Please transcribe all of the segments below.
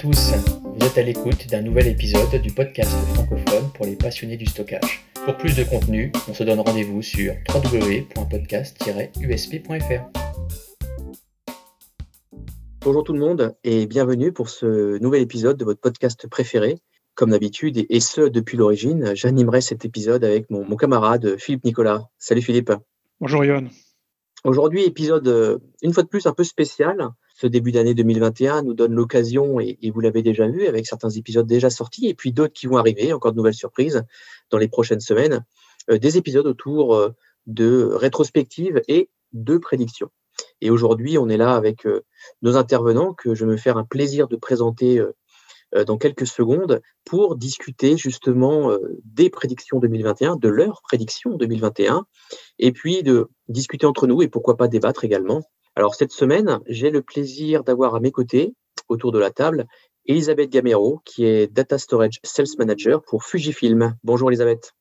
tous, vous êtes à l'écoute d'un nouvel épisode du podcast francophone pour les passionnés du stockage. Pour plus de contenu, on se donne rendez-vous sur www.podcast-usp.fr. Bonjour tout le monde et bienvenue pour ce nouvel épisode de votre podcast préféré. Comme d'habitude, et ce depuis l'origine, j'animerai cet épisode avec mon, mon, camarade Philippe Nicolas. Salut Philippe. Bonjour Yohan. Aujourd'hui, épisode euh, une fois de plus un peu spécial. Ce début d'année 2021 nous donne l'occasion, et, vous l'avez déjà vu avec certains épisodes déjà sortis, et puis d'autres qui vont arriver, encore de nouvelles surprises dans les prochaines semaines, euh, des épisodes autour euh, de rétrospectives et de prédictions. Et aujourd'hui, on est là avec nos intervenants que je vais me faire un plaisir de présenter euh, dans quelques secondes pour discuter justement euh, des prédictions 2021, de leurs prédictions 2021, et puis de discuter entre nous et pourquoi pas débattre également. Alors cette semaine, j'ai le plaisir d'avoir à mes côtés, autour de la table, Elisabeth Gamero, qui est Data Storage Sales Manager pour Fujifilm. Bonjour Elisabeth.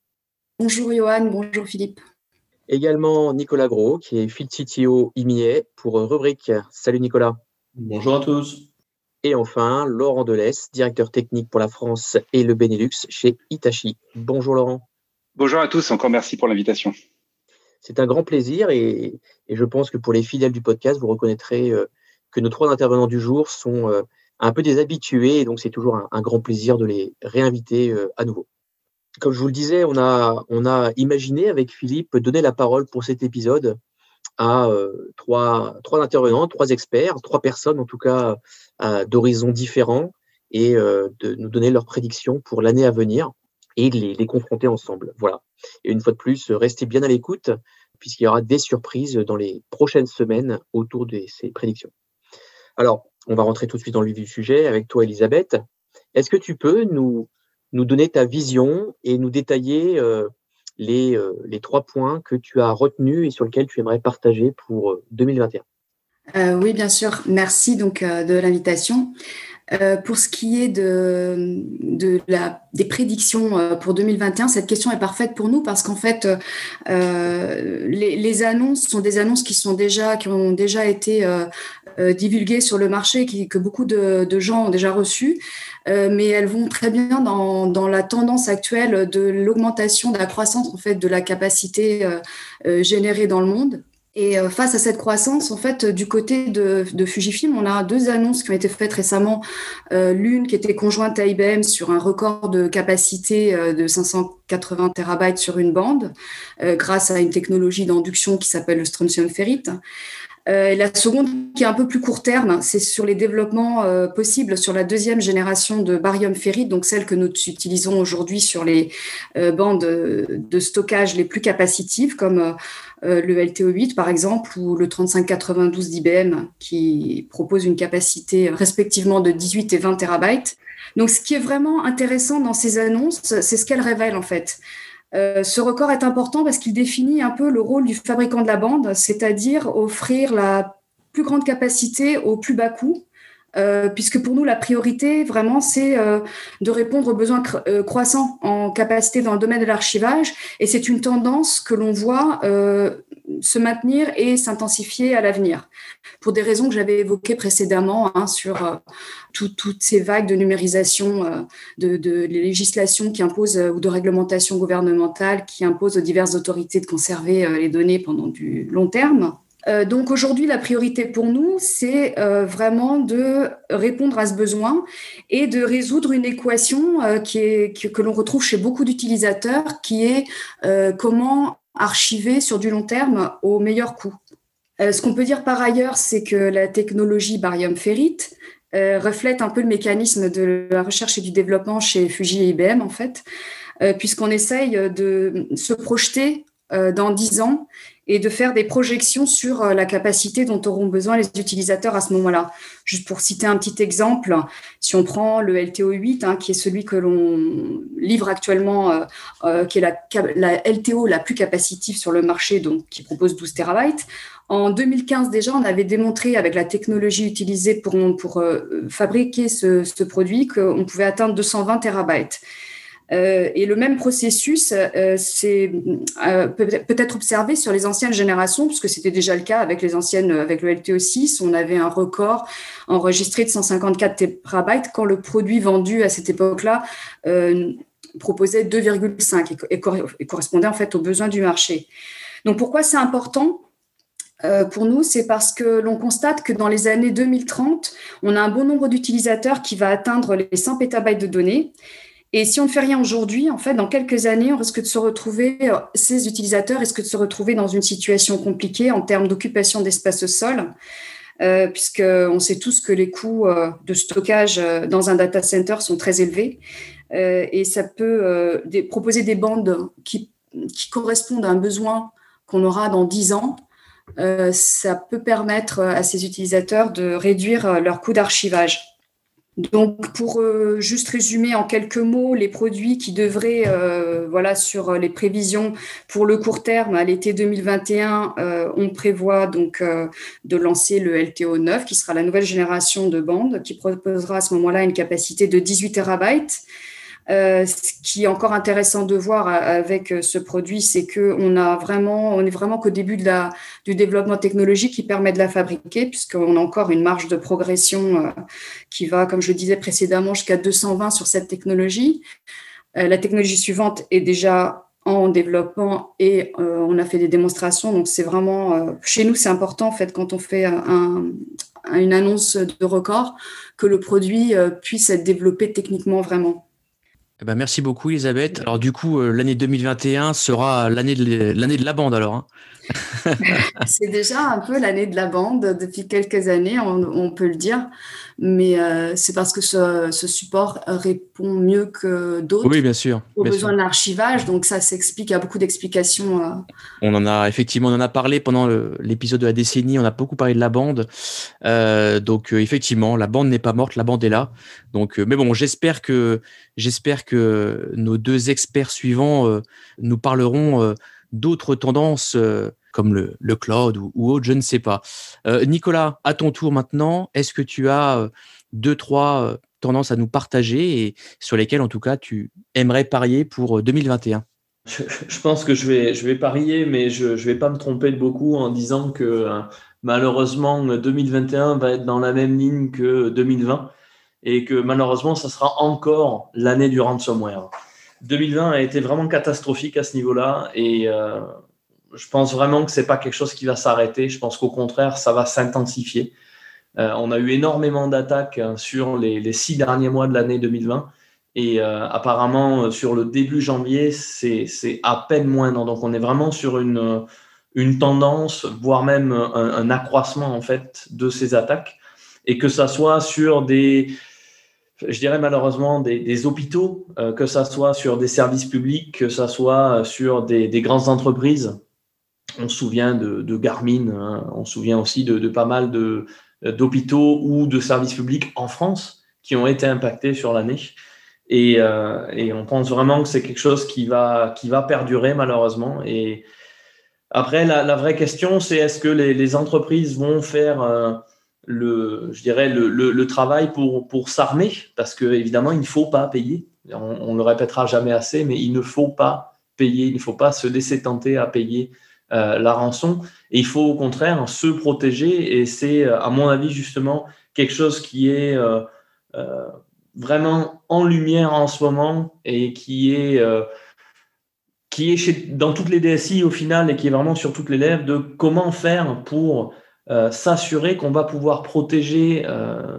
Bonjour Johan, bonjour Philippe. Également Nicolas Gros, qui est Field CTO IMIA pour Rubrique. Salut Nicolas. Bonjour à tous. Et enfin, Laurent Delès, directeur technique pour la France et le Benelux chez Itachi. Bonjour Laurent. Bonjour à tous, encore merci pour l'invitation. C'est un grand plaisir et, je pense que pour les fidèles du podcast, vous reconnaîtrez euh, que nos trois intervenants du jour sont euh, un peu des habitués et donc c'est toujours un, grand plaisir de les réinviter euh, à nouveau. Comme je vous le disais, on a, imaginé avec Philippe donner la parole pour cet épisode à trois, intervenants, trois experts, trois personnes en tout cas d'horizons différents et de nous donner leurs prédictions pour l'année à venir et les, les confronter ensemble. Voilà. Et une fois de plus, restez bien à l'écoute puisqu'il y aura des surprises dans les prochaines semaines autour de ces prédictions. Alors, on va rentrer tout de suite dans le vif du sujet avec toi, Elisabeth. Est-ce que tu peux nous, nous donner ta vision et nous détailler les, euh, les trois points que tu as retenus et sur lesquels tu aimerais partager pour 2021. Euh, euh, oui, bien sûr. Merci donc de l'invitation. Pour ce qui est de, la, des prédictions pour 2021, cette question est parfaite pour nous parce qu'en fait, les, les, annonces sont des annonces qui sont déjà qui ont déjà été divulguées sur le marché, que beaucoup de, de gens ont déjà reçues. Euh, mais elles vont très bien dans, dans la tendance actuelle de l'augmentation de la croissance en fait de la capacité euh, euh, générée dans le monde. Et face à cette croissance, en fait, du côté de, Fujifilm, on a deux annonces qui ont été faites récemment. L'une qui était conjointe à IBM sur un record de capacité de 580 terabytes sur une bande, grâce à une technologie d'induction qui s'appelle le strontium ferrite. Euh, la seconde, qui est un peu plus court terme, c'est sur les développements euh, possibles sur la deuxième génération de barium ferrite, donc celle que nous utilisons aujourd'hui sur les euh, bandes de stockage les plus capacitives, comme le LTO8 par exemple, ou le 3592 d'IBM, qui propose une capacité respectivement de 18 et 20 terabytes. Donc, ce qui est vraiment intéressant dans ces annonces, c'est ce qu'elles révèlent en fait. Euh, ce record est important parce qu'il définit un peu le rôle du fabricant de la bande, c'est-à-dire offrir la plus grande capacité au plus bas coût, euh, puisque pour nous, la priorité, vraiment, c'est euh, de répondre aux besoins croissants en capacité dans le domaine de l'archivage. Et c'est une tendance que l'on voit se maintenir et s'intensifier à l'avenir, pour des raisons que j'avais évoquées précédemment hein, sur euh, toutes ces vagues de numérisation, euh, de, de, législation qui imposent euh, ou de réglementation gouvernementale qui imposent aux diverses autorités de conserver les données pendant du long terme. Donc aujourd'hui, la priorité pour nous, c'est vraiment de répondre à ce besoin et de résoudre une équation qui est, que, l'on retrouve chez beaucoup d'utilisateurs, qui est comment archiver sur du long terme au meilleur coût. Euh, ce qu'on peut dire par ailleurs, c'est que la technologie barium ferrite euh, reflète un peu le mécanisme de la recherche et du développement chez Fuji et IBM, en fait, euh, puisqu'on essaye de se projeter dans 10 ans et de faire des projections sur euh, la capacité dont auront besoin les utilisateurs à ce moment-là. Juste pour citer un petit exemple, si on prend le LTO 8, hein, qui est celui que l'on livre actuellement, euh, euh, qui est la, LTO la plus capacitive sur le marché, donc qui propose 12 terabytes, en 2015 déjà, on avait démontré avec la technologie utilisée pour, pour fabriquer ce, ce produit qu'on pouvait atteindre 220 terabytes. Euh, et le même processus euh, euh, peut, peut être observé sur les anciennes générations, puisque c'était déjà le cas avec les anciennes, avec le LTO6. On avait un record enregistré de 154 terabytes quand le produit vendu à cette époque-là proposait 2,5 et, correspondait en fait aux besoins du marché. Donc pourquoi c'est important pour nous, c'est parce que l'on constate que dans les années 2030, on a un bon nombre d'utilisateurs qui va atteindre les 100 pétabytes de données et si on ne fait rien aujourd'hui, en fait, dans quelques années, on risque de se retrouver, euh, ces utilisateurs risquent de se retrouver dans une situation compliquée en termes d'occupation d'espace au sol, euh, puisqu'on sait tous que les coûts euh, de stockage dans un data center sont très élevés. et ça peut proposer des bandes qui, correspondent à un besoin qu'on aura dans 10 ans. ça peut permettre à ces utilisateurs de réduire leur coût d'archivage. Donc, pour euh, juste résumer en quelques mots, les produits qui devraient, euh, voilà, sur les prévisions pour le court terme, à l'été 2021, euh, on prévoit donc de lancer le LTO 9, qui sera la nouvelle génération de bandes, qui proposera à ce moment-là une capacité de 18 terabytes euh, ce qui est encore intéressant de voir euh, avec euh, ce produit, c'est qu'on a vraiment, est vraiment qu'au début du développement technologique qui permet de la fabriquer, puisqu'on a encore une marge de progression qui va, comme je le disais précédemment, jusqu'à 220 sur cette technologie. la technologie suivante est déjà en développement et on a fait des démonstrations. Donc c'est vraiment, chez nous, c'est important en fait quand on fait un, une annonce de record que le produit puisse être développé techniquement vraiment. Eh ben, merci beaucoup, Elisabeth. Alors, du coup, euh, l'année 2021 sera l'année de, l'année de la bande, alors. Hein. c'est déjà un peu l'année de la bande depuis quelques années, on, peut le dire, mais euh, c'est parce que ce, support répond mieux que d'autres oui, bien sûr, aux besoins de l'archivage, donc ça s'explique, il y a beaucoup d'explications. Euh. On en a effectivement, on en a parlé pendant l'épisode de la décennie, on a beaucoup parlé de la bande, euh, donc effectivement, la bande n'est pas morte, la bande est là. Donc, mais bon, j'espère que j'espère que nos deux experts suivants nous parleront d'autres tendances comme le, cloud ou, autre, je ne sais pas. Euh, Nicolas, à ton tour maintenant, est-ce que tu as euh, deux, trois euh, tendances à nous partager et sur lesquelles, en tout cas, tu aimerais parier pour 2021 je, pense que je je vais parier, mais je ne vais pas me tromper de beaucoup en disant que malheureusement 2021 va être dans la même ligne que 2020 et que malheureusement, ça sera encore l'année du ransomware. 2020 a été vraiment catastrophique à ce niveau-là et je pense vraiment que c'est pas quelque chose qui va s'arrêter. Je pense qu'au contraire, ça va s'intensifier. Euh, on a eu énormément d'attaques hein, sur les, six derniers mois de l'année 2020. Et euh, apparemment, euh, sur le début janvier, c'est à peine moins. Donc, on est vraiment sur une, une tendance, voire même un, accroissement en fait de ces attaques. Et que ça soit sur des, je dirais malheureusement, des, hôpitaux, que ça soit sur des services publics, que ça soit sur des, des grandes entreprises on se souvient de, Garmin, hein. on se souvient aussi de, pas mal d'hôpitaux ou de services publics en France qui ont été impactés sur l'année. Et, euh, on pense vraiment que c'est quelque chose qui va, qui va perdurer malheureusement. Et après, la, vraie question, c'est est-ce que les, entreprises vont faire euh, le, je dirais, le, travail pour, pour s'armer Parce qu'évidemment, il ne faut pas payer. On ne le répétera jamais assez, mais il ne faut pas payer, il ne faut pas se laisser tenter à payer euh, la rançon. Et il faut au contraire se protéger. Et c'est, euh, à mon avis, justement, quelque chose qui est euh, vraiment en lumière en ce moment et qui est, qui est chez, dans toutes les DSI au final et qui est vraiment sur toutes les lèvres de comment faire pour s'assurer qu'on va pouvoir protéger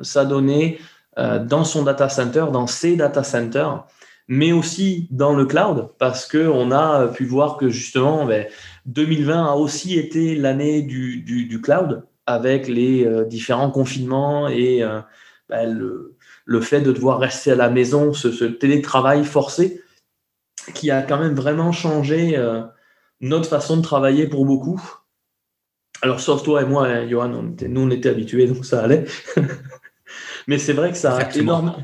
sa donnée dans son data center, dans ses data centers, mais aussi dans le cloud, parce qu'on a pu voir que justement, ben, 2020 a aussi été l'année du, du, cloud avec les euh, différents confinements et euh, ben, le, le, fait de devoir rester à la maison, ce, télétravail forcé qui a quand même vraiment changé euh, notre façon de travailler pour beaucoup. Alors, sauf toi et moi, hein, Johan, on était, nous, on était habitués, donc ça allait. Mais c'est vrai que ça a, énorme...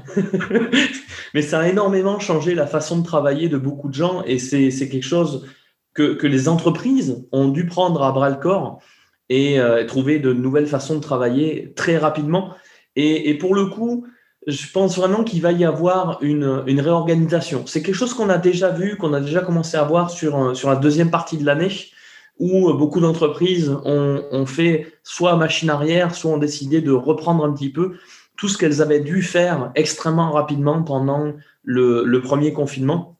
Mais ça a énormément changé la façon de travailler de beaucoup de gens et c'est quelque chose que, les entreprises ont dû prendre à bras le corps et euh, trouver de nouvelles façons de travailler très rapidement. Et, pour le coup, je pense vraiment qu'il va y avoir une, une réorganisation. C'est quelque chose qu'on a déjà vu, qu'on a déjà commencé à voir sur, sur la deuxième partie de l'année, où beaucoup d'entreprises ont, fait soit machine arrière, soit ont décidé de reprendre un petit peu tout ce qu'elles avaient dû faire extrêmement rapidement pendant le, premier confinement,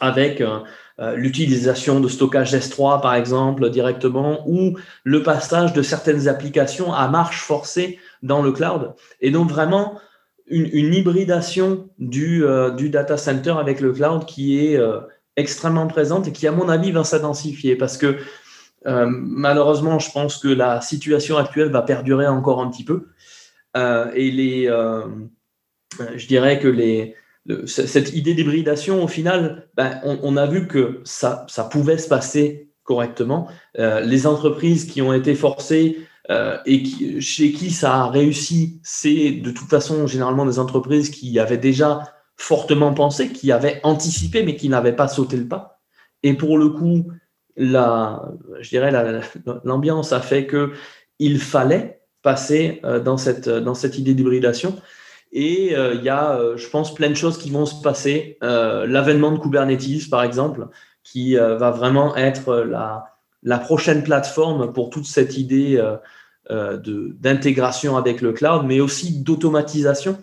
avec euh, euh, l'utilisation de stockage S3, par exemple, directement, ou le passage de certaines applications à marche forcée dans le cloud. Et donc, vraiment, une, hybridation du, euh, data center avec le cloud qui est euh, extrêmement présente et qui, à mon avis, va s'intensifier parce que malheureusement, je pense que la situation actuelle va perdurer encore un petit peu. et les, je dirais que les, cette idée d'hybridation, au final, ben, on, a vu que ça, ça pouvait se passer correctement. Euh, les entreprises qui ont été forcées euh, et chez qui ça a réussi, c'est de toute façon généralement des entreprises qui avaient déjà fortement pensé, qui avaient anticipé, mais qui n'avaient pas sauté le pas. Et pour le coup, la, je dirais l'ambiance a fait que il fallait passer euh, dans cette, dans cette idée d'hybridation. Et euh, il y a, euh, je pense, plein de choses qui vont se passer. Euh, l'avènement de Kubernetes, par exemple, qui va vraiment être la, la, prochaine plateforme pour toute cette idée d'intégration avec le cloud, mais aussi d'automatisation.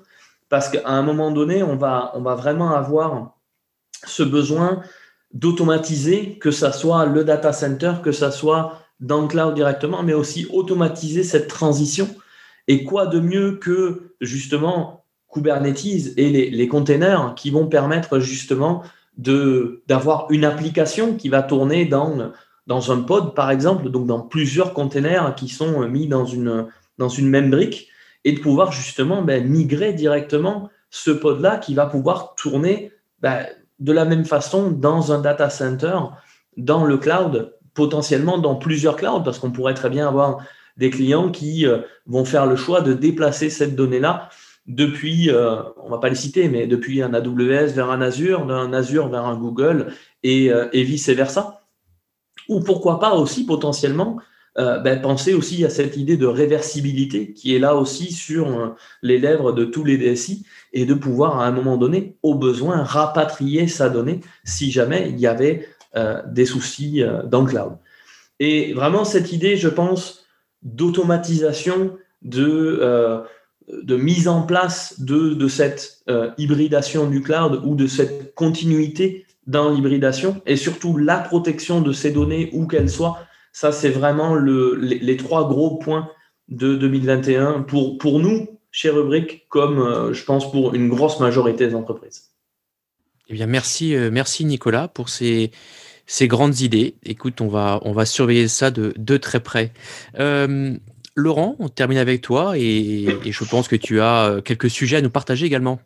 Parce qu'à un moment donné, on va, on va vraiment avoir ce besoin d'automatiser, que ça soit le data center, que ça soit dans le cloud directement, mais aussi automatiser cette transition. Et quoi de mieux que justement Kubernetes et les, les containers qui vont permettre justement d'avoir une application qui va tourner dans, dans un pod, par exemple, donc dans plusieurs containers qui sont mis dans une, dans une même brique, et de pouvoir justement ben, migrer directement ce pod-là qui va pouvoir tourner ben, de la même façon dans un data center, dans le cloud, potentiellement dans plusieurs clouds, parce qu'on pourrait très bien avoir des clients qui euh, vont faire le choix de déplacer cette donnée-là depuis, euh, on va pas les citer, mais depuis un AWS vers un Azure, d'un Azure vers un Google et, euh, et vice-versa. Ou pourquoi pas aussi potentiellement ben, penser aussi à cette idée de réversibilité qui est là aussi sur les lèvres de tous les DSI et de pouvoir à un moment donné, au besoin, rapatrier sa donnée si jamais il y avait des soucis dans le cloud. Et vraiment cette idée, je pense, d'automatisation, de, euh, mise en place de, cette euh, hybridation du cloud ou de cette continuité dans l'hybridation et surtout la protection de ces données où qu'elles soient. Ça, c'est vraiment le, les, trois gros points de 2021 pour, pour nous, chez Rubric, comme euh, je pense pour une grosse majorité des entreprises. Eh bien, merci, merci Nicolas pour ces, grandes idées. Écoute, on va, surveiller ça de, très près. Euh, Laurent, on termine avec toi et, je pense que tu as euh, quelques sujets à nous partager également.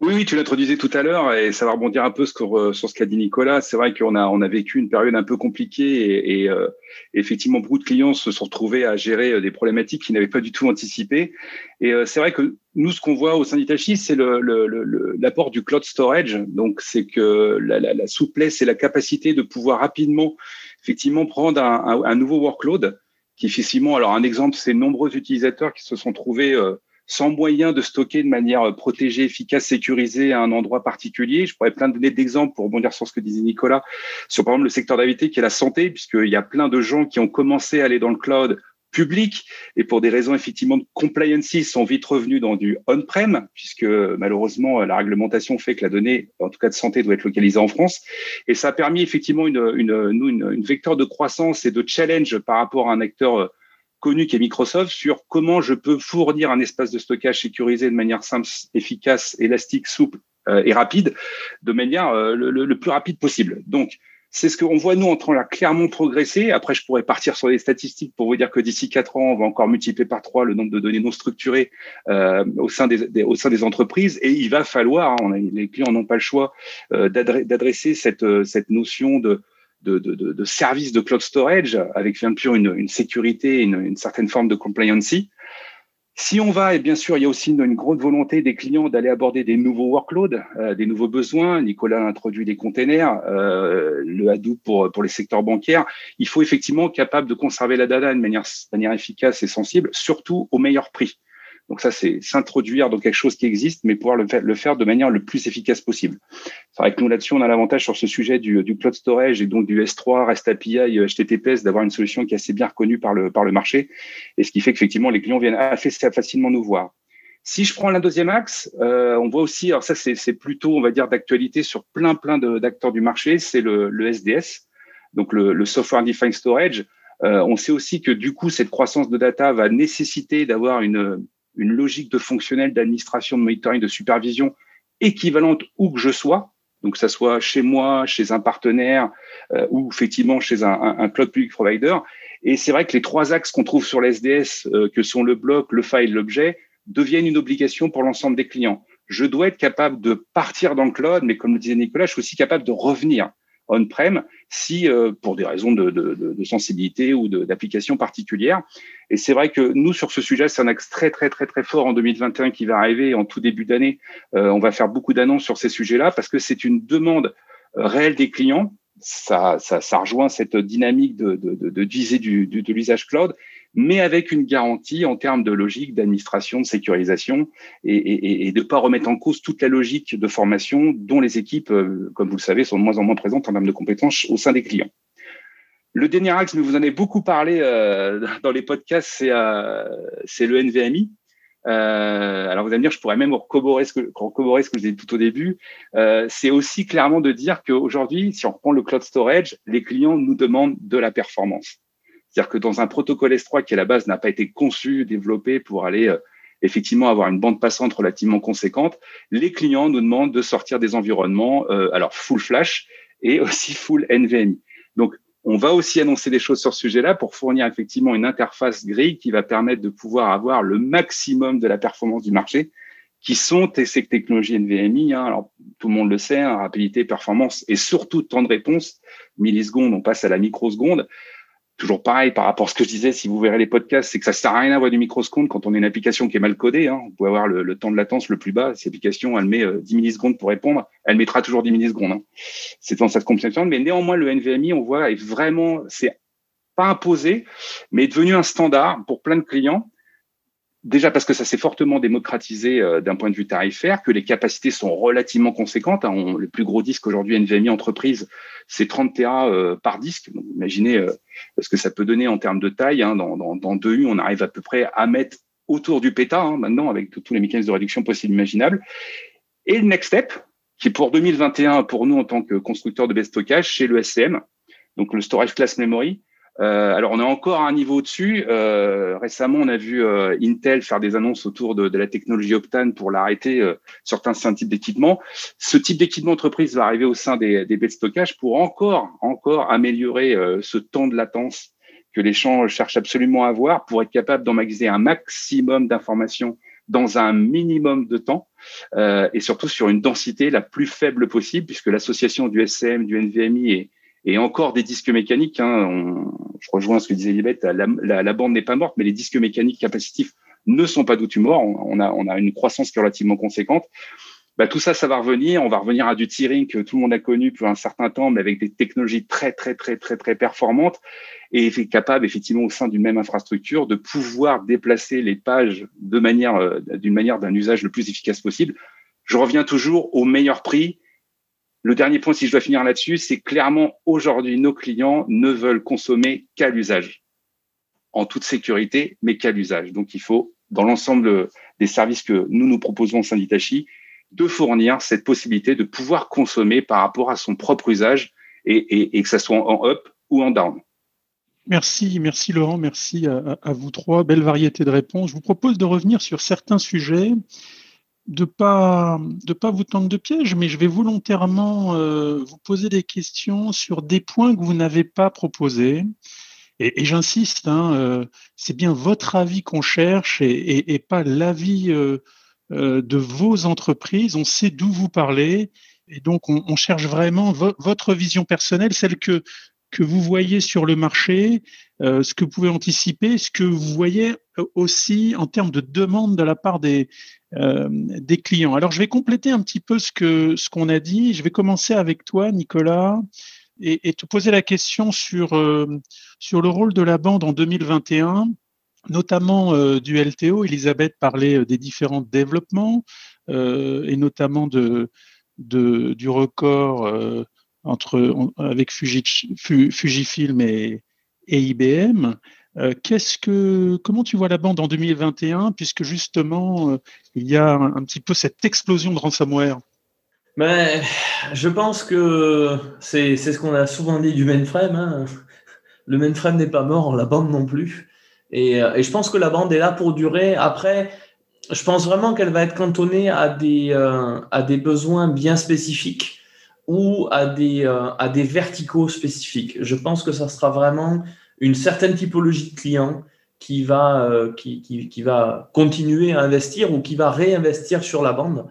Oui, oui, tu l'introduisais tout à l'heure et ça va rebondir un peu sur, euh, sur ce qu'a dit Nicolas. C'est vrai qu'on a, on a vécu une période un peu compliquée et, et euh, effectivement, beaucoup de clients se sont retrouvés à gérer euh, des problématiques qu'ils n'avaient pas du tout anticipées. Et euh, c'est vrai que nous, ce qu'on voit au sein d'Itachi, c'est l'apport le, le, du cloud storage. Donc, c'est que la, la, la, souplesse et la capacité de pouvoir rapidement, effectivement, prendre un, un, un nouveau workload qui effectivement, alors un exemple, c'est nombreux utilisateurs qui se sont trouvés euh, sans moyen de stocker de manière euh, protégée, efficace, sécurisée à un endroit particulier. Je pourrais plein de donner d'exemples pour rebondir sur ce que disait Nicolas, sur par exemple le secteur d'activité qui est la santé, puisqu'il y a plein de gens qui ont commencé à aller dans le cloud public et pour des raisons effectivement de compliance sont vite revenus dans du on-prem puisque malheureusement la réglementation fait que la donnée en tout cas de santé doit être localisée en France et ça a permis effectivement une, une, une, une vecteur de croissance et de challenge par rapport à un acteur connu qui est Microsoft sur comment je peux fournir un espace de stockage sécurisé de manière simple, efficace, élastique, souple euh, et rapide, de manière euh, le, le, plus rapide possible. Donc, c'est ce qu'on voit nous en train de clairement progresser. Après, je pourrais partir sur les statistiques pour vous dire que d'ici quatre ans, on va encore multiplier par trois le nombre de données non structurées euh, au sein des, des, au sein des entreprises. Et il va falloir, hein, on a, les clients n'ont pas le choix euh, d'adresser cette cette notion de de, services de cloud storage avec bien sûr une, sécurité, une, une, certaine forme de compliancy. Si on va, et bien sûr, il y a aussi une, une grande volonté des clients d'aller aborder des nouveaux workloads, euh, des nouveaux besoins. Nicolas a introduit les containers, euh, le Hadoop pour, les secteurs bancaires. Il faut effectivement être capable de conserver la data de manière efficace et sensible, surtout au meilleur prix. Donc ça, c'est s'introduire dans quelque chose qui existe, mais pouvoir le faire, le faire de manière le plus efficace possible. C'est vrai que nous, là-dessus, on a l'avantage sur ce sujet du, du, cloud storage et donc du S3, REST API, HTTPS, d'avoir une solution qui est assez bien reconnue par le, par le marché, et ce qui fait qu'effectivement, les clients viennent assez facilement nous voir. Si je prends la deuxième axe, euh, on voit aussi, alors ça c'est plutôt, on va dire, d'actualité sur plein plein d'acteurs du marché, c'est le, le, SDS, donc le, le Software Defined Storage. Euh, on sait aussi que du coup, cette croissance de data va nécessiter d'avoir une, une logique de fonctionnel, d'administration, de monitoring, de supervision équivalente où que je sois. Donc, que ça soit chez moi, chez un partenaire euh, ou effectivement chez un, cloud public provider. Et c'est vrai que les trois axes qu'on trouve sur l'SDS, euh, que sont le bloc, le file, l'objet, deviennent une obligation pour l'ensemble des clients. Je dois être capable de partir dans le cloud, mais comme le disait Nicolas, je suis aussi capable de revenir on-prem si euh, pour des raisons de, de, de sensibilité ou d'application particulière. Et c'est vrai que nous, sur ce sujet, c'est un axe très, très, très, très fort en 2021 qui va arriver en tout début d'année. Euh, on va faire beaucoup d'annonces sur ces sujets-là parce que c'est une demande euh, réelle des clients. Ça, ça, ça rejoint cette dynamique de, de, de, de du, de l'usage cloud mais avec une garantie en termes de logique, d'administration, de sécurisation, et, et, et de ne pas remettre en cause toute la logique de formation dont les équipes, euh, comme vous le savez, sont de moins en moins présentes en termes de compétences au sein des clients. Le dernier axe, mais vous en avez beaucoup parlé euh, dans les podcasts, c'est euh, le NVMI. Euh, alors vous allez me dire, je pourrais même recorroborer ce que, ce que je disais tout au début. Euh, c'est aussi clairement de dire qu'aujourd'hui, si on reprend le cloud storage, les clients nous demandent de la performance. C'est-à-dire que dans un protocole S3 qui à la base n'a pas été conçu, développé pour aller euh, effectivement avoir une bande passante relativement conséquente, les clients nous demandent de sortir des environnements, euh, alors full flash et aussi full NVMe. Donc on va aussi annoncer des choses sur ce sujet-là pour fournir effectivement une interface grille qui va permettre de pouvoir avoir le maximum de la performance du marché, qui sont ces technologies NVMe. Hein. Alors, tout le monde le sait, hein, rapidité, performance et surtout temps de réponse. Millisecondes, on passe à la microseconde toujours pareil par rapport à ce que je disais, si vous verrez les podcasts, c'est que ça sert à rien d'avoir du microseconde quand on a une application qui est mal codée. Hein. Vous pouvez avoir le, temps de latence le plus bas. Si l'application, elle met 10 euh, millisecondes pour répondre, elle mettra toujours 10 millisecondes. Hein. C'est dans cette compréhension. Mais néanmoins, le NVMe, on voit, est vraiment, c'est pas imposé, mais est devenu un standard pour plein de clients Déjà parce que ça s'est fortement démocratisé euh, d'un point de vue tarifaire, que les capacités sont relativement conséquentes. Hein. le plus gros disque aujourd'hui NVMe entreprise, c'est 30 Tera euh, par disque. Imaginez euh, ce que ça peut donner en termes de taille. Hein. Dans, dans, dans 2U, on arrive à peu près à mettre autour du péta hein, maintenant avec tous les mécanismes de réduction possibles imaginables. Et le next step, qui pour 2021 pour nous en tant que constructeur de best stockage, c'est le SCM, donc le Storage Class Memory. Euh, alors, on est encore à un niveau au-dessus. Euh, récemment, on a vu euh, Intel faire des annonces autour de, la technologie Optane pour l'arrêter certains types d'équipements. Ce type d'équipement entreprise va arriver au sein des, des baies de stockage pour encore, encore améliorer ce temps de latence que les champs cherchent absolument à avoir pour être capable d'emmagasiner un maximum d'informations dans un minimum de temps et surtout sur une densité la plus faible possible puisque l'association du SCM, du NVMe et, et encore des disques mécaniques. Hein, on, je rejoins ce que disait Libet, la, la, la, bande n'est pas morte, mais les disques mécaniques capacitifs ne sont pas d'outils morts. On, a, on a une croissance relativement conséquente. Bah, tout ça, ça va revenir. On va revenir à du tiering que tout le monde a connu pour un certain temps, mais avec des technologies très, très, très, très, très performantes et capable, effectivement, au sein d'une même infrastructure, de pouvoir déplacer les pages euh, d'une manière d'un usage le plus efficace possible. Je reviens toujours au meilleur prix le dernier point, si je dois finir là-dessus, c'est clairement aujourd'hui, nos clients ne veulent consommer qu'à l'usage, en toute sécurité, mais qu'à l'usage. Donc, il faut, dans l'ensemble des services que nous nous proposons au sein d'Itachi, de fournir cette possibilité de pouvoir consommer par rapport à son propre usage et, que ça soit en up ou en down. Merci, merci Laurent, merci à, vous trois. Belle variété de réponses. Je vous propose de revenir sur certains sujets de pas de pas vous tendre de piège, mais je vais volontairement euh, vous poser des questions sur des points que vous n'avez pas proposés. Et, j'insiste, hein, euh, c'est bien votre avis qu'on cherche et, pas l'avis euh, de vos entreprises. On sait d'où vous parlez, et donc on, cherche vraiment vo votre vision personnelle, celle que que vous voyez sur le marché, euh, ce que vous pouvez anticiper, ce que vous voyez aussi en termes de demande de la part des, euh, des clients. Alors, je vais compléter un petit peu ce que ce qu'on a dit. Je vais commencer avec toi, Nicolas, et, te poser la question sur euh, sur le rôle de la bande en 2021. notamment euh, du LTO. Elisabeth parlait des différents développements et notamment de, du record entre, avec Fujifilm et, et IBM. Que, comment tu vois la bande en 2021, puisque justement, il y a un, petit peu cette explosion de ransomware? Mais je pense que c'est ce qu'on a souvent dit du mainframe. Hein. Le mainframe n'est pas mort, la bande non plus. Et, et, je pense que la bande est là pour durer. Après, je pense vraiment qu'elle va être cantonnée à des, euh, à des besoins bien spécifiques ou à des, euh, à des verticaux spécifiques. Je pense que ça sera vraiment une certaine typologie de clients qui va, euh, qui, qui, va continuer à investir ou qui va réinvestir sur la bande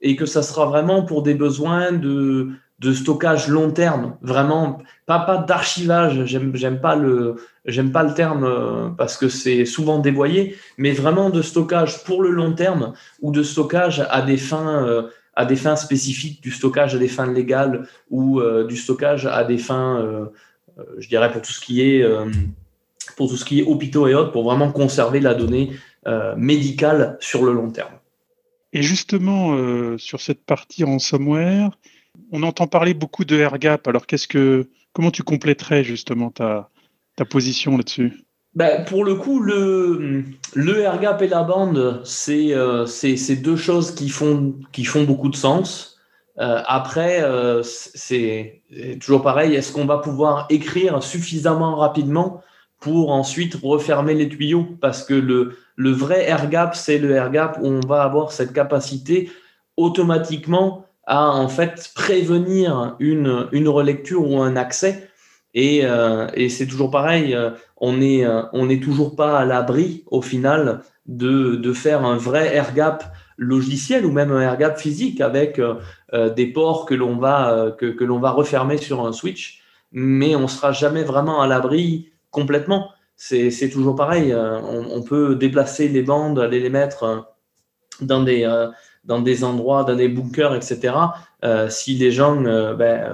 et que ça sera vraiment pour des besoins de, de stockage long terme, vraiment pas, pas d'archivage, j'aime, pas le pas le terme euh, parce que c'est souvent dévoyé, mais vraiment de stockage pour le long terme ou de stockage à des fins à des fins spécifiques, du stockage à des fins légales ou euh, du stockage à des fins, je dirais pour tout ce qui est pour tout ce qui est hôpitaux et autres, pour vraiment conserver la donnée médicale sur le long terme. Et justement, euh, sur cette partie ransomware, on entend parler beaucoup de AirGap. Alors, que, comment tu compléterais justement ta position là-dessus? Ben, pour le coup, le, le AirGap et la bande, c'est euh, deux choses qui font, qui font beaucoup de sens. Euh, après, euh, c'est toujours pareil, est-ce qu'on va pouvoir écrire suffisamment rapidement pour ensuite refermer les tuyaux? Parce que le, le vrai air gap, c'est le air gap où on va avoir cette capacité automatiquement à en fait prévenir une, une relecture ou un accès. Et, euh, et c'est toujours pareil, euh, on n'est euh, on est toujours pas à l'abri au final de, de, faire un vrai air gap logiciel ou même un air gap physique avec des ports que l'on va, que, que l'on va refermer sur un switch, mais on sera jamais vraiment à l'abri complètement c'est toujours pareil. Euh, on, peut déplacer les bandes, aller les mettre euh, dans des, euh, dans des endroits, dans des bunkers, etc. si les gens ben,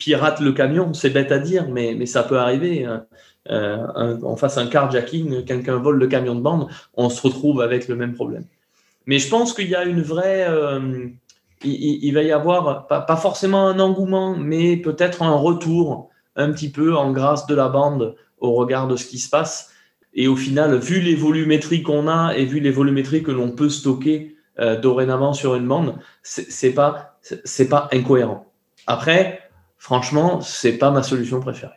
piratent le camion, c'est bête à dire, mais, mais ça peut arriver. Hein. on fasse un carjacking, quelqu'un vole le camion de bande, on se retrouve avec le même problème. Mais je pense qu'il y a une vraie. il, va y avoir, pas, forcément un engouement, mais peut-être un retour un petit peu en grâce de la bande au regard de ce qui se passe. Et au final, vu les volumétries qu'on a et vu les volumétries que l'on peut stocker euh, dorénavant sur une bande, c'est pas pas incohérent. Après, franchement, c'est pas ma solution préférée.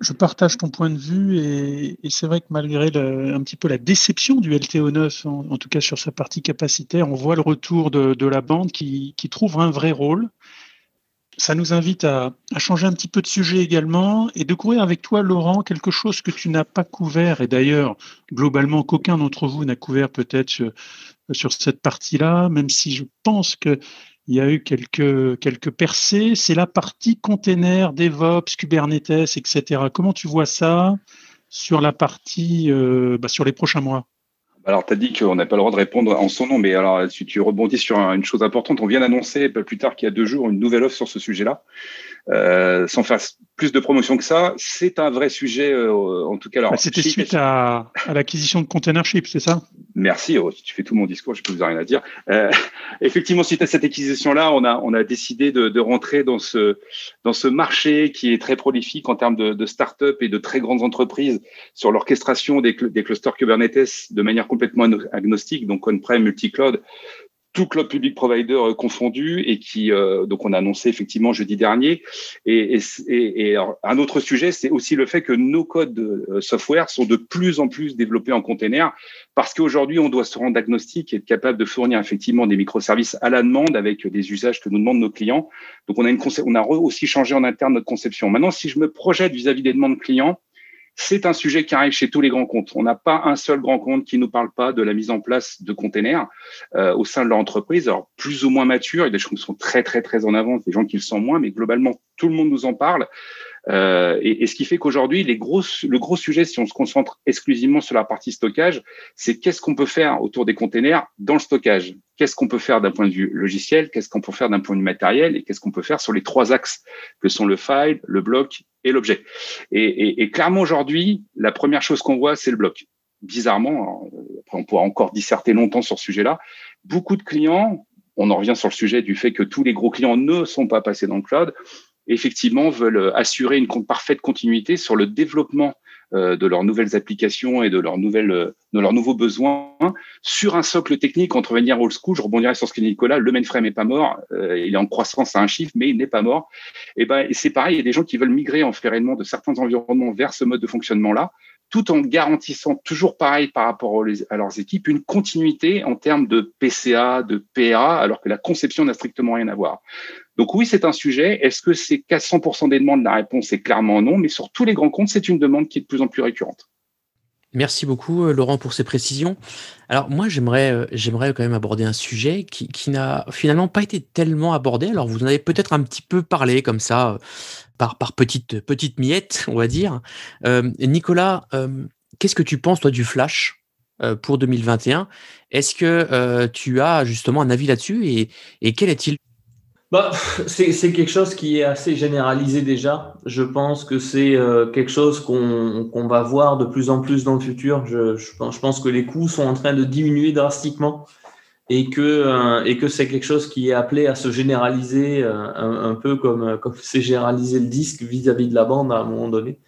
Je partage ton point de vue et, c'est vrai que malgré un petit peu la déception du LTO9, en, tout cas sur sa partie capacitaire, on voit le retour de, la bande qui, trouve un vrai rôle ça nous invite à, changer un petit peu de sujet également et de courir avec toi, Laurent, quelque chose que tu n'as pas couvert et d'ailleurs, globalement, qu'aucun d'entre vous n'a couvert peut-être sur, cette partie-là, même si je pense qu'il y a eu quelques, percées, c'est la partie container, DevOps, Kubernetes, etc. Comment tu vois ça sur la partie, euh, bah, sur les prochains mois? Alors, tu as dit qu'on n'a pas le droit de répondre en son nom, mais alors, si tu rebondis sur une chose importante, on vient d'annoncer plus tard qu'il y a deux jours une nouvelle offre sur ce sujet-là. Euh, sans faire plus de promotion que ça, c'est un vrai sujet, euh, en tout cas. Bah, C'était suite à, à l'acquisition de Containership, c'est ça? Merci. Oh, tu fais tout mon discours, je peux vous rien à dire. Euh, effectivement, suite à cette acquisition-là, on a, on a décidé de, de, rentrer dans ce, dans ce marché qui est très prolifique en termes de, de start-up et de très grandes entreprises sur l'orchestration des, des clusters Kubernetes de manière complètement agnostique, donc on-prem, multi-cloud, tout cloud public provider euh, confondu et qui euh, donc on a annoncé effectivement jeudi dernier. Et, et, et, un autre sujet c'est aussi le fait que nos codes de euh, software sont de plus en plus développés en container parce qu'aujourd'hui on doit se rendre agnostique et être capable de fournir effectivement des microservices à la demande avec des usages que nous demandent nos clients. Donc on a une on a aussi changé en interne notre conception. Maintenant si je me projette vis-à-vis -vis des demandes clients c'est un sujet qui arrive chez tous les grands comptes. On n'a pas un seul grand compte qui nous parle pas de la mise en place de containers euh, au sein de leur entreprise. Alors plus ou moins mature, il y a des gens qui sont très très très en avance, des gens qui le sont moins, mais globalement tout le monde nous en parle. Euh, et, ce qui fait qu'aujourd'hui, le gros sujet, si on se concentre exclusivement sur la partie stockage, c'est qu'est-ce qu'on peut faire autour des containers dans le stockage? Qu'est-ce qu'on peut faire d'un point de vue logiciel, qu'est-ce qu'on peut faire d'un point de vue matériel, et qu'est-ce qu'on peut faire sur les trois axes que sont le file, le bloc et l'objet? Et, et, clairement aujourd'hui, la première chose qu'on voit, c'est le bloc. Bizarrement, après on pourra encore disserter longtemps sur ce sujet-là. Beaucoup de clients, on en revient sur le sujet du fait que tous les gros clients ne sont pas passés dans le cloud, effectivement veulent assurer une parfaite continuité sur le développement euh, de leurs nouvelles applications et de leurs nouvelles, euh, de leurs nouveaux besoins sur un socle technique entre venir old school. Je rebondirai sur ce que Nicolas. Le mainframe n'est pas mort. Euh, il est en croissance à un chiffre, mais il n'est pas mort. Et ben, c'est pareil. Il y a des gens qui veulent migrer en ferrement de certains environnements vers ce mode de fonctionnement-là tout en garantissant toujours pareil par rapport à leurs équipes, une continuité en termes de PCA, de PRA, alors que la conception n'a strictement rien à voir. Donc oui, c'est un sujet. Est-ce que c'est qu'à 100% des demandes? La réponse est clairement non, mais sur tous les grands comptes, c'est une demande qui est de plus en plus récurrente. Merci beaucoup euh, Laurent pour ces précisions. Alors moi j'aimerais euh, quand même aborder un sujet qui, n'a finalement pas été tellement abordé. Alors vous en avez peut-être un petit peu parlé comme ça euh, par par petites petites miettes on va dire. Nicolas, qu'est-ce que tu penses toi du flash pour 2021 Est-ce que tu as justement un avis là-dessus? Et quel est-il? Bah, c'est quelque chose qui est assez généralisé déjà. Je pense que c'est euh, quelque chose qu'on va voir de plus en plus dans le futur. Je, je, pense que les coûts sont en train de diminuer drastiquement et que, euh, que c'est quelque chose qui est appelé à se généraliser euh, un, peu comme, comme c'est généralisé le disque vis-à-vis de la bande à un moment donné.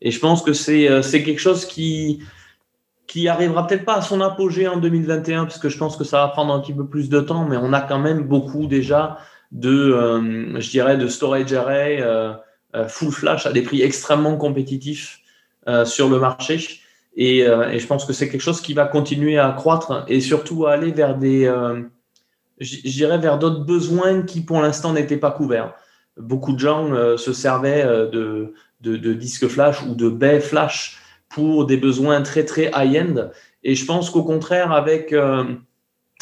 Et je pense que c'est quelque chose qui, qui arrivera peut-être pas à son apogée en 2021 parce que je pense que ça va prendre un petit peu plus de temps, mais on a quand même beaucoup déjà de, euh, je dirais, de storage array euh, euh, full flash à des prix extrêmement compétitifs sur le marché. Et, je pense que c'est quelque chose qui va continuer à croître et surtout à aller vers des, je dirais, vers d'autres besoins qui pour l'instant n'étaient pas couverts. Beaucoup de gens se servaient de, de, de disques flash ou de baies flash pour des besoins très très high-end. Et je pense qu'au contraire, avec,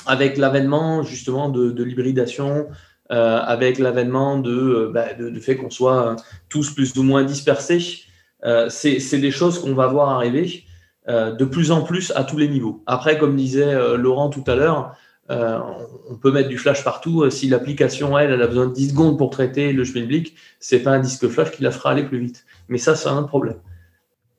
avec l'avènement justement de, de l'hybridation, euh, avec l'avènement de, euh, bah, fait qu'on soit tous plus ou moins dispersés. Euh, c'est des choses qu'on va voir arriver de plus en plus à tous les niveaux. Après, comme disait Laurent tout à l'heure, on peut mettre du flash partout. Si l'application, elle, elle a besoin de 10 secondes pour traiter le schmilblick, c'est pas un disque flash qui la fera aller plus vite. Mais ça, c'est un problème.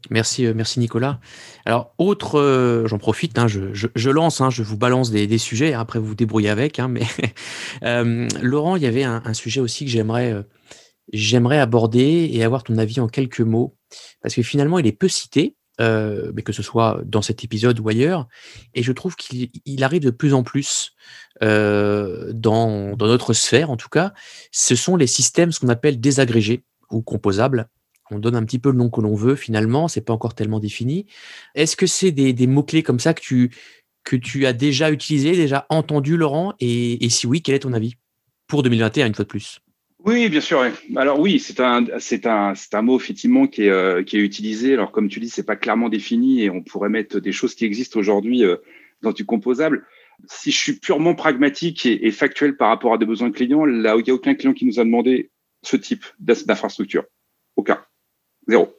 Merci, euh, merci Nicolas. Alors, autre, euh, j'en profite, hein, je, lance, hein, je vous balance des, sujets, hein, après vous vous débrouillez avec. mais euh, Laurent, il y avait un, sujet aussi que j'aimerais, aborder et avoir ton avis en quelques mots, parce que finalement, il est peu cité, mais que ce soit dans cet épisode ou ailleurs, et je trouve qu'il arrive de plus en plus dans, dans notre sphère, en tout cas. Ce sont les systèmes, ce qu'on appelle désagrégés ou composables on donne un petit peu le nom que l'on veut finalement, c'est pas encore tellement défini. Est-ce que c'est des, mots-clés comme ça que tu, que tu as déjà utilisé, déjà entendu, Laurent? Et, si oui, quel est ton avis pour 2021, une fois de plus? Oui, bien sûr. Alors oui, c'est un, c'est un, c'est un mot effectivement qui est, euh, qui est utilisé. Alors comme tu dis, c'est pas clairement défini et on pourrait mettre des choses qui existent aujourd'hui euh, dans du composable. Si je suis purement pragmatique et, factuel par rapport à des besoins clients, là il n'y a aucun client qui nous a demandé ce type d'infrastructure. Aucun. Zéro.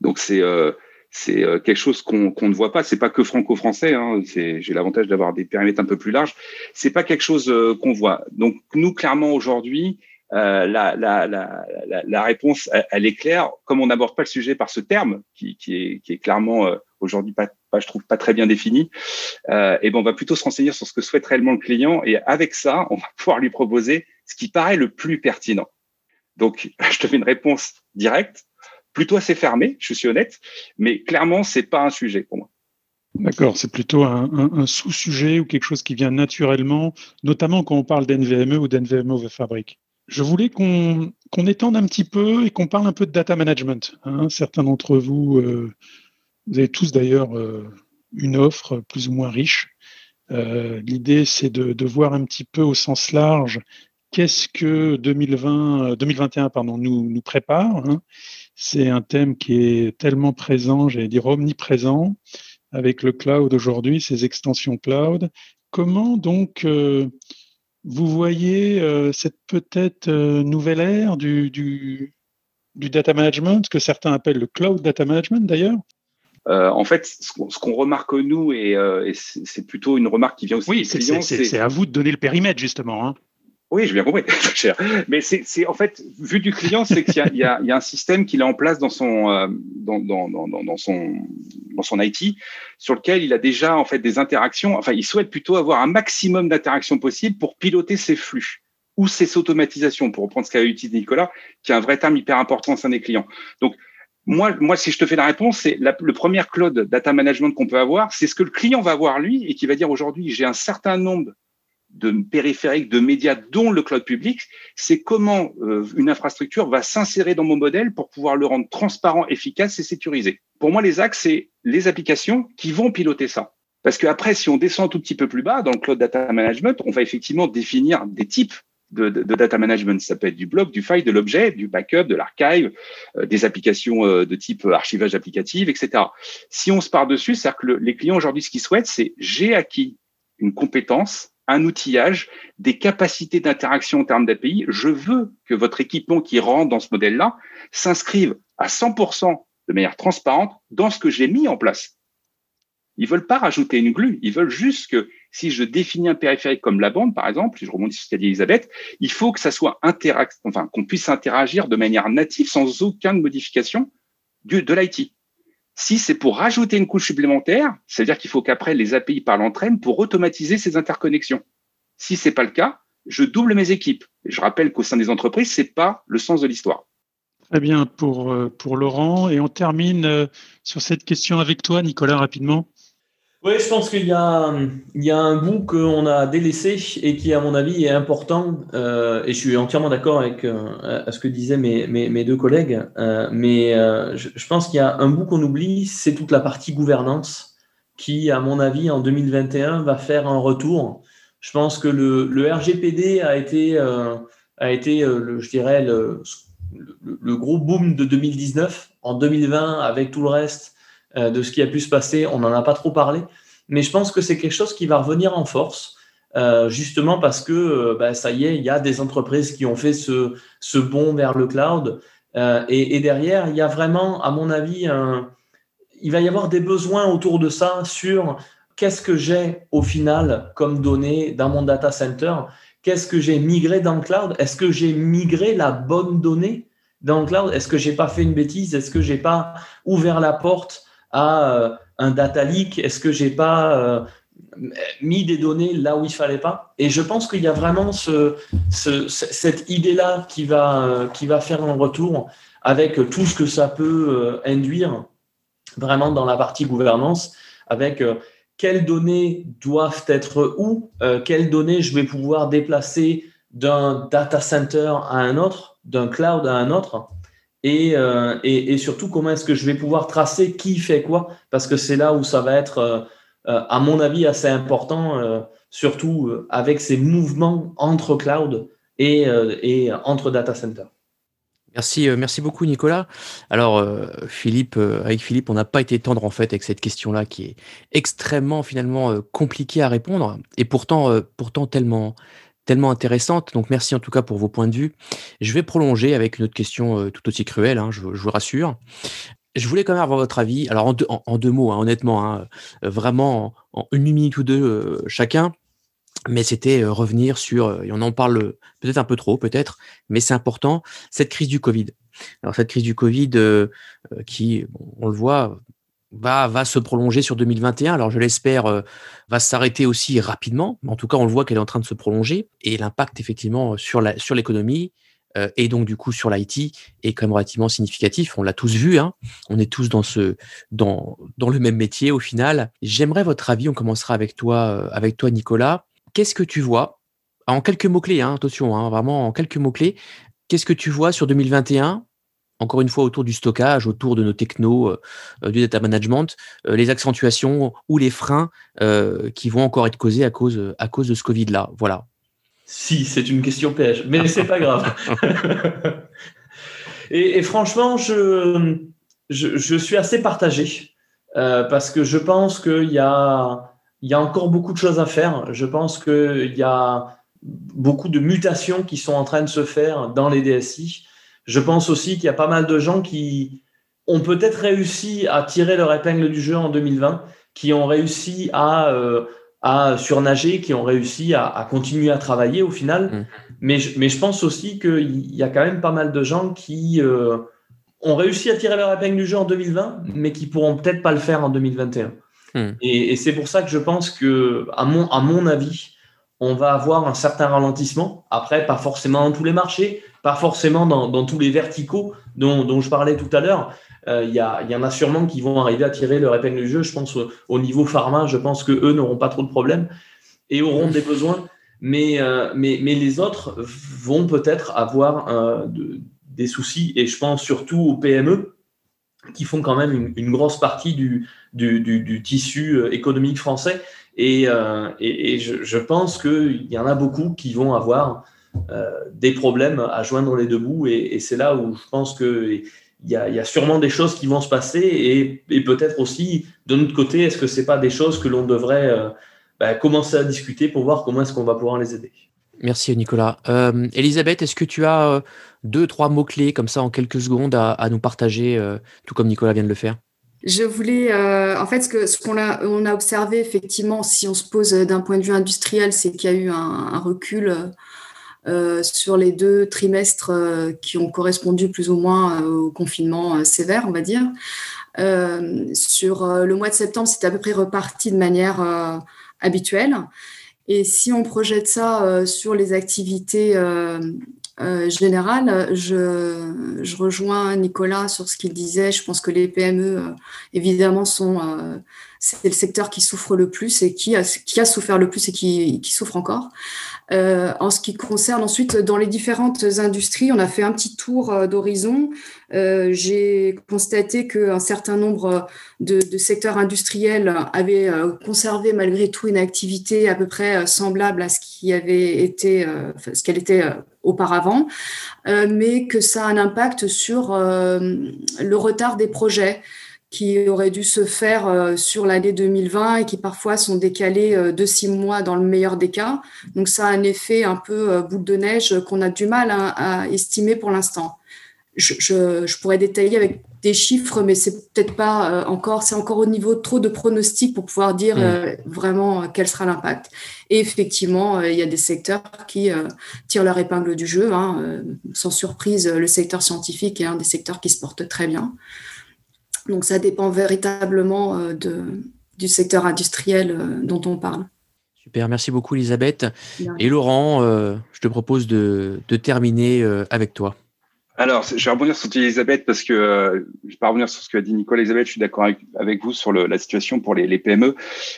Donc c'est euh, c'est euh, quelque chose qu'on ne voit pas. C'est pas que franco-français. Hein. J'ai l'avantage d'avoir des périmètres un peu plus larges. C'est pas quelque chose euh, qu'on voit. Donc nous clairement aujourd'hui, la, la, la, la, réponse elle, est claire. Comme on n'aborde pas le sujet par ce terme qui, qui, est, qui est clairement aujourd'hui pas, pas, je trouve pas très bien défini, euh, et ben on va plutôt se renseigner sur ce que souhaite réellement le client et avec ça, on va pouvoir lui proposer ce qui paraît le plus pertinent. Donc, je te fais une réponse directe plutôt assez fermé, je suis honnête, mais clairement, c'est pas un sujet pour moi. D'accord, c'est plutôt un, sous-sujet ou quelque chose qui vient naturellement, notamment quand on parle d'NVMe ou d'NVMe over Fabric. Je voulais qu'on étende un petit peu et qu'on parle un peu de data management. Hein. Certains d'entre vous, euh, vous avez tous d'ailleurs euh, une offre plus ou moins riche. Euh, l'idée, c'est de, voir un petit peu au sens large qu'est-ce que 2020, 2021 pardon, nous, nous prépare. Hein. C'est un thème qui est tellement présent, j'allais dire omniprésent, avec le cloud aujourd'hui, ces extensions cloud. Comment donc euh, vous voyez euh, cette peut-être euh, nouvelle ère du, du data management, que certains appellent le cloud data management d'ailleurs? Euh, en fait, ce qu'on remarque nous, et, euh, c'est plutôt une remarque qui vient aussi oui, c'est à vous de donner le périmètre justement. Hein. Oui, j'ai bien compris, cher. Mais c'est en fait, vu du client, c'est qu'il y, y, y, a un système qu'il a en place dans son, euh, dans, dans, dans, dans, son, dans son IT, sur lequel il a déjà en fait des interactions. Enfin, il souhaite plutôt avoir un maximum d'interactions possibles pour piloter ses flux ou ses automatisations, pour reprendre ce qu'a utilisé Nicolas, qui est un vrai terme hyper important au sein des clients. Donc, moi, moi, si je te fais la réponse, c'est le premier cloud data management qu'on peut avoir, c'est ce que le client va avoir lui et qui va dire aujourd'hui, j'ai un certain nombre de périphériques, de médias, dont le cloud public, c'est comment euh, une infrastructure va s'insérer dans mon modèle pour pouvoir le rendre transparent, efficace et sécurisé. Pour moi, les axes, c'est les applications qui vont piloter ça. Parce qu'après, si on descend un tout petit peu plus bas dans le cloud data management, on va effectivement définir des types de, data management. Ça peut être du bloc, du file, de l'objet, du backup, de l'archive, euh, des applications euh, de type archivage applicatif, etc. Si on se part dessus, c'est-à-dire que les clients aujourd'hui, ce qu'ils souhaitent, c'est j'ai acquis une compétence, un outillage, des capacités d'interaction en termes d'API. Je veux que votre équipement qui rentre dans ce modèle-là s'inscrive à 100% de manière transparente dans ce que j'ai mis en place. Ils veulent pas rajouter une glue, ils veulent juste que si je définis un périphérique comme la bande, par exemple, je remonte sur ce qu'a dit Elisabeth, il faut que ça soit interact, enfin, qu'on puisse interagir de manière native sans aucune modification de l'IT. Si c'est pour rajouter une couche supplémentaire, c'est-à-dire qu'il faut qu'après les API parlent entre elles pour automatiser ces interconnexions. Si c'est pas le cas, je double mes équipes. Je rappelle qu'au sein des entreprises, c'est pas le sens de l'histoire. Très bien pour, euh, pour Laurent. Et on termine euh, sur cette question avec toi, Nicolas, rapidement. Oui, je pense qu'il y y a un bout qu'on a délaissé et qui, à mon avis, est important. Euh, et je suis entièrement d'accord avec euh, ce que disaient mes, mes, deux collègues. Euh, mais je, pense qu'il y a un bout qu'on oublie, c'est toute la partie gouvernance qui, à mon avis, en 2021, va faire un retour. Je pense que le, RGPD a été, a été je dirais, le gros boom de 2019. En 2020, avec tout le reste, euh, de ce qui a pu se passer. On n'en a pas trop parlé, mais je pense que c'est quelque chose qui va revenir en force, euh, justement parce que euh, bah, ça y est, il y a des entreprises qui ont fait ce, bond vers le cloud. Et, derrière, il y a vraiment, à mon avis, il va y avoir des besoins autour de ça sur qu'est-ce que j'ai au final comme données dans mon data center Qu'est-ce que j'ai migré dans le cloud Est-ce que j'ai migré la bonne donnée dans le cloud Est-ce que j'ai pas fait une bêtise Est-ce que j'ai pas ouvert la porte euh, un data leak Est-ce que j'ai pas euh, mis des données là où il fallait pas? Et je pense qu'il y a vraiment ce, cette idée-là qui va, euh, qui va faire un retour avec tout ce que ça peut induire vraiment dans la partie gouvernance, avec quelles données doivent être où, quelles données je vais pouvoir déplacer d'un data center à un autre, d'un cloud à un autre. Euh, et, et, surtout comment est-ce que je vais pouvoir tracer qui fait quoi, parce que c'est là où ça va être, euh, euh, à mon avis, assez important, surtout avec ces mouvements entre cloud et, et entre data centers. Merci, merci beaucoup Nicolas. Alors Philippe, avec Philippe, on n'a pas été tendre en fait avec cette question-là qui est extrêmement finalement compliquée à répondre et pourtant, pourtant tellement, tellement intéressante. Donc merci en tout cas pour vos points de vue. Je vais prolonger avec une autre question euh, tout aussi cruelle, hein, je, vous rassure. Je voulais quand même avoir votre avis, alors en deux, en, deux mots, hein, honnêtement, hein, euh, vraiment en, une minute ou deux euh, chacun, mais c'était revenir sur, et on en parle peut-être un peu trop, peut-être, mais c'est important, cette crise du Covid. Alors cette crise du Covid qui, on le voit, va, se prolonger sur 2021. Alors, je l'espère, euh, va s'arrêter aussi rapidement. En tout cas, on le voit qu'elle est en train de se prolonger. Et l'impact, effectivement, sur la, sur l'économie euh, et donc, du coup, sur l'IT est quand même relativement significatif. On l'a tous vu. Hein. On est tous dans, ce, dans, dans le même métier au final. J'aimerais votre avis. On commencera avec toi, euh, avec toi Nicolas. Qu'est-ce que tu vois? En quelques mots-clés, hein, attention, hein, vraiment en quelques mots-clés. Qu'est-ce que tu vois sur 2021 encore une fois autour du stockage, autour de nos technos, euh, euh, du data management, euh, les accentuations ou les freins qui vont encore être causés à cause, à cause de ce Covid-là. Voilà. Si, c'est une question piège, mais c'est pas grave. et, et, franchement, je, je, je, suis assez partagé parce que je pense qu'il y a, il y a encore beaucoup de choses à faire. Je pense qu'il y a beaucoup de mutations qui sont en train de se faire dans les DSI je pense aussi qu'il y a pas mal de gens qui ont peut-être réussi à tirer leur épingle du jeu en 2020, qui ont réussi à, euh, à surnager, qui ont réussi à, continuer à travailler au final. Mmh. Mais, je, mais je pense aussi qu'il y a quand même pas mal de gens qui euh, ont réussi à tirer leur épingle du jeu en 2020, mais qui pourront peut-être pas le faire en 2021. Mmh. Et, et c'est pour ça que je pense que, à mon, à mon avis, on va avoir un certain ralentissement. Après, pas forcément dans tous les marchés, pas forcément dans, tous les verticaux dont, je parlais tout à l'heure. Euh, il y, y, en a sûrement qui vont arriver à tirer leur épingle du jeu. Je pense au, niveau pharma, je pense qu'eux n'auront pas trop de problèmes et auront des besoins. Mais, euh, les autres vont peut-être avoir euh, des soucis. Et je pense surtout aux PME qui font quand même une, grosse partie du, tissu économique français et, euh, je, pense qu'il y en a beaucoup qui vont avoir euh, des problèmes à joindre les deux bouts. Et, et c'est là où je pense qu'il y, a, y a sûrement des choses qui vont se passer. Et, et peut-être aussi, de notre côté, est-ce que ce n'est pas des choses que l'on devrait euh, bah, commencer à discuter pour voir comment est-ce qu'on va pouvoir les aider? Merci Nicolas. Euh, Elisabeth, est-ce que tu as euh, deux, trois mots-clés comme ça en quelques secondes à, à nous partager, euh, tout comme Nicolas vient de le faire? Je voulais, euh, en fait, ce qu'on ce qu'on a, on a observé effectivement, si on se pose d'un point de vue industriel, c'est qu'il y a eu un, un recul euh, sur les deux trimestres euh, qui ont correspondu plus ou moins euh, au confinement sévère, on va dire. sur le mois de septembre, c'est à peu près reparti de manière habituelle. Et si on projette ça sur les activités euh, général, je, rejoins Nicolas sur ce qu'il disait. Je pense que les PME, euh, évidemment, sont euh, c'est le secteur qui souffre le plus et qui a, souffert le plus et qui, souffre encore. Euh, en ce qui concerne ensuite dans les différentes industries, on a fait un petit tour euh, d'horizon. Euh, J'ai constaté qu'un certain nombre de, secteurs industriels avaient conservé malgré tout une activité à peu près semblable à ce qui avait été, ce qu'elle était auparavant, mais que ça a un impact sur le retard des projets qui auraient dû se faire euh, sur l'année 2020 et qui parfois sont décalés euh, de six mois dans le meilleur des cas. Donc ça a un effet un peu euh, boule de neige qu'on a du mal à, estimer pour l'instant. Je, je, pourrais détailler avec des chiffres, mais c'est peut-être pas encore, c'est encore au niveau trop de pronostics pour pouvoir dire mmh. vraiment quel sera l'impact. Et effectivement, il y a des secteurs qui tirent leur épingle du jeu. Hein. Sans surprise, le secteur scientifique est un des secteurs qui se porte très bien. Donc ça dépend véritablement euh, de, du secteur industriel euh, dont on parle. Super, merci beaucoup Elisabeth. Et Laurent, euh, je te propose de, de terminer avec toi. Alors, je vais rebondir sur Elisabeth parce que euh, je vais pas revenir sur ce que a dit Nicole Elisabeth. Je suis d'accord avec, avec, vous sur le, la situation pour les, les PME.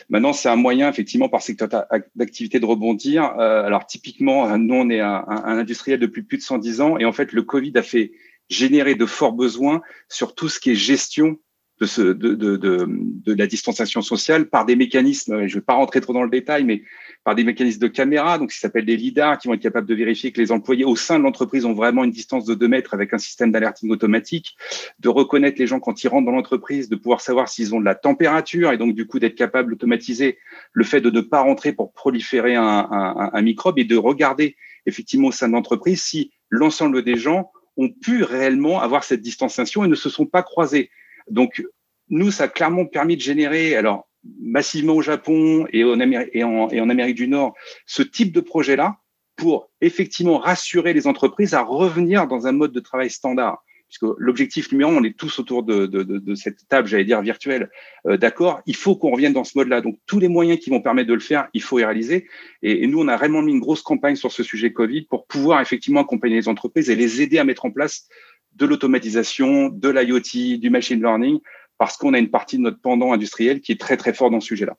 Maintenant, c'est un moyen effectivement par secteur d'activité de rebondir. Euh, alors, typiquement, nous, on est un, un, industriel depuis plus de 110 ans et en fait, le Covid a fait générer de forts besoins sur tout ce qui est gestion de, ce, de, de, de, de la distanciation sociale par des mécanismes, je ne vais pas rentrer trop dans le détail, mais par des mécanismes de caméra, donc qui s'appellent des lidars, qui vont être capables de vérifier que les employés au sein de l'entreprise ont vraiment une distance de 2 mètres avec un système d'alerting automatique, de reconnaître les gens quand ils rentrent dans l'entreprise, de pouvoir savoir s'ils ont de la température et donc du coup d'être capable d'automatiser le fait de ne pas rentrer pour proliférer un, un microbe et de regarder effectivement au sein de l'entreprise si l'ensemble des gens ont pu réellement avoir cette distanciation et ne se sont pas croisés. Donc, nous, ça a clairement permis de générer, alors massivement au Japon et et en Amérique du Nord, ce type de projet-là pour effectivement rassurer les entreprises à revenir dans un mode de travail standard puisque l'objectif numéro un, on est tous autour de, cette table, j'allais dire virtuelle, euh, d'accord, il faut qu'on revienne dans ce mode-là. Donc, tous les moyens qui vont permettre de le faire, il faut y réaliser. Et, nous, on a vraiment mis une grosse campagne sur ce sujet Covid pour pouvoir effectivement accompagner les entreprises et les aider à mettre en place de l'automatisation, de l'IoT, du machine learning, parce qu'on a une partie de notre pendant industriel qui est très, très fort dans ce sujet-là.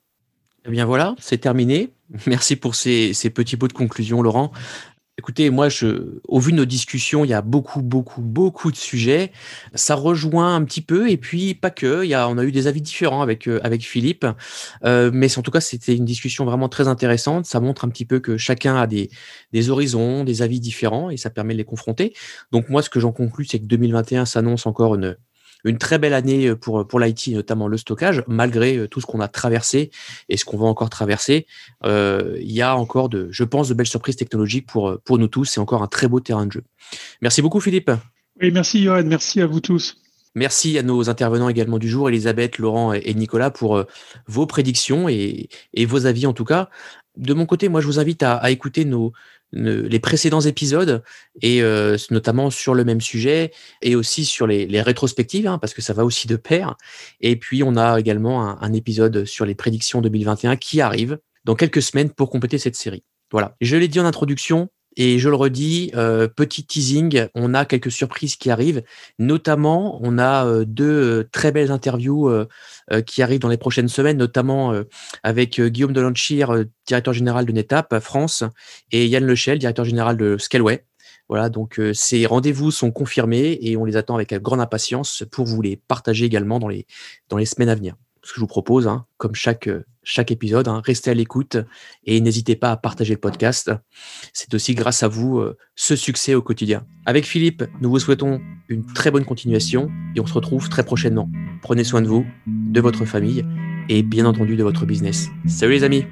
Eh bien voilà, c'est terminé. Merci pour ces, ces, petits mots de conclusion, Laurent. Écoutez, moi, au vu de nos discussions, il y a beaucoup, beaucoup, beaucoup de sujets. Ça rejoint un petit peu, et puis pas que. On a eu des avis différents avec euh, Philippe, euh, mais en tout cas, c'était une discussion vraiment très intéressante. Ça montre un petit peu que chacun a des des horizons, des avis différents, et ça permet de les confronter. Donc moi, ce que j'en conclus, c'est que 2021 s'annonce encore une une très belle année euh, pour, pour l'IT, notamment le stockage, malgré euh, tout ce qu'on a traversé et ce qu'on va encore traverser. Euh, il y a encore, de, je pense, de belles surprises technologiques pour, pour nous tous. C'est encore un très beau terrain de jeu. Merci beaucoup, Philippe. Oui, merci Johan, merci à vous tous. Merci à nos intervenants également du jour, Elisabeth, Laurent et Nicolas, pour euh, vos prédictions et, vos avis en tout cas. De mon côté, moi, je vous invite à, écouter nos, les précédents épisodes et euh, notamment sur le même sujet et aussi sur les, rétrospectives hein, parce que ça va aussi de pair. Et puis on a également un, un, épisode sur les prédictions 2021 qui arrive dans quelques semaines pour compléter cette série. Voilà. Je l'ai dit en introduction, et je le redis, euh, petit teasing, on a quelques surprises qui arrivent. Notamment, on a euh, deux euh, très belles interviews qui arrivent dans les prochaines semaines, notamment avec Guillaume Delanchir, directeur général de NetApp France, et Yann Lechel, directeur général de Scaleway. Voilà, donc ces rendez-vous sont confirmés et on les attend avec grande impatience pour vous les partager également dans les, dans les semaines à venir ce que je vous propose, hein, comme chaque, chaque épisode, hein, restez à l'écoute et n'hésitez pas à partager le podcast. C'est aussi grâce à vous euh, ce succès au quotidien. Avec Philippe, nous vous souhaitons une très bonne continuation et on se retrouve très prochainement. Prenez soin de vous, de votre famille et bien entendu de votre business. Salut les amis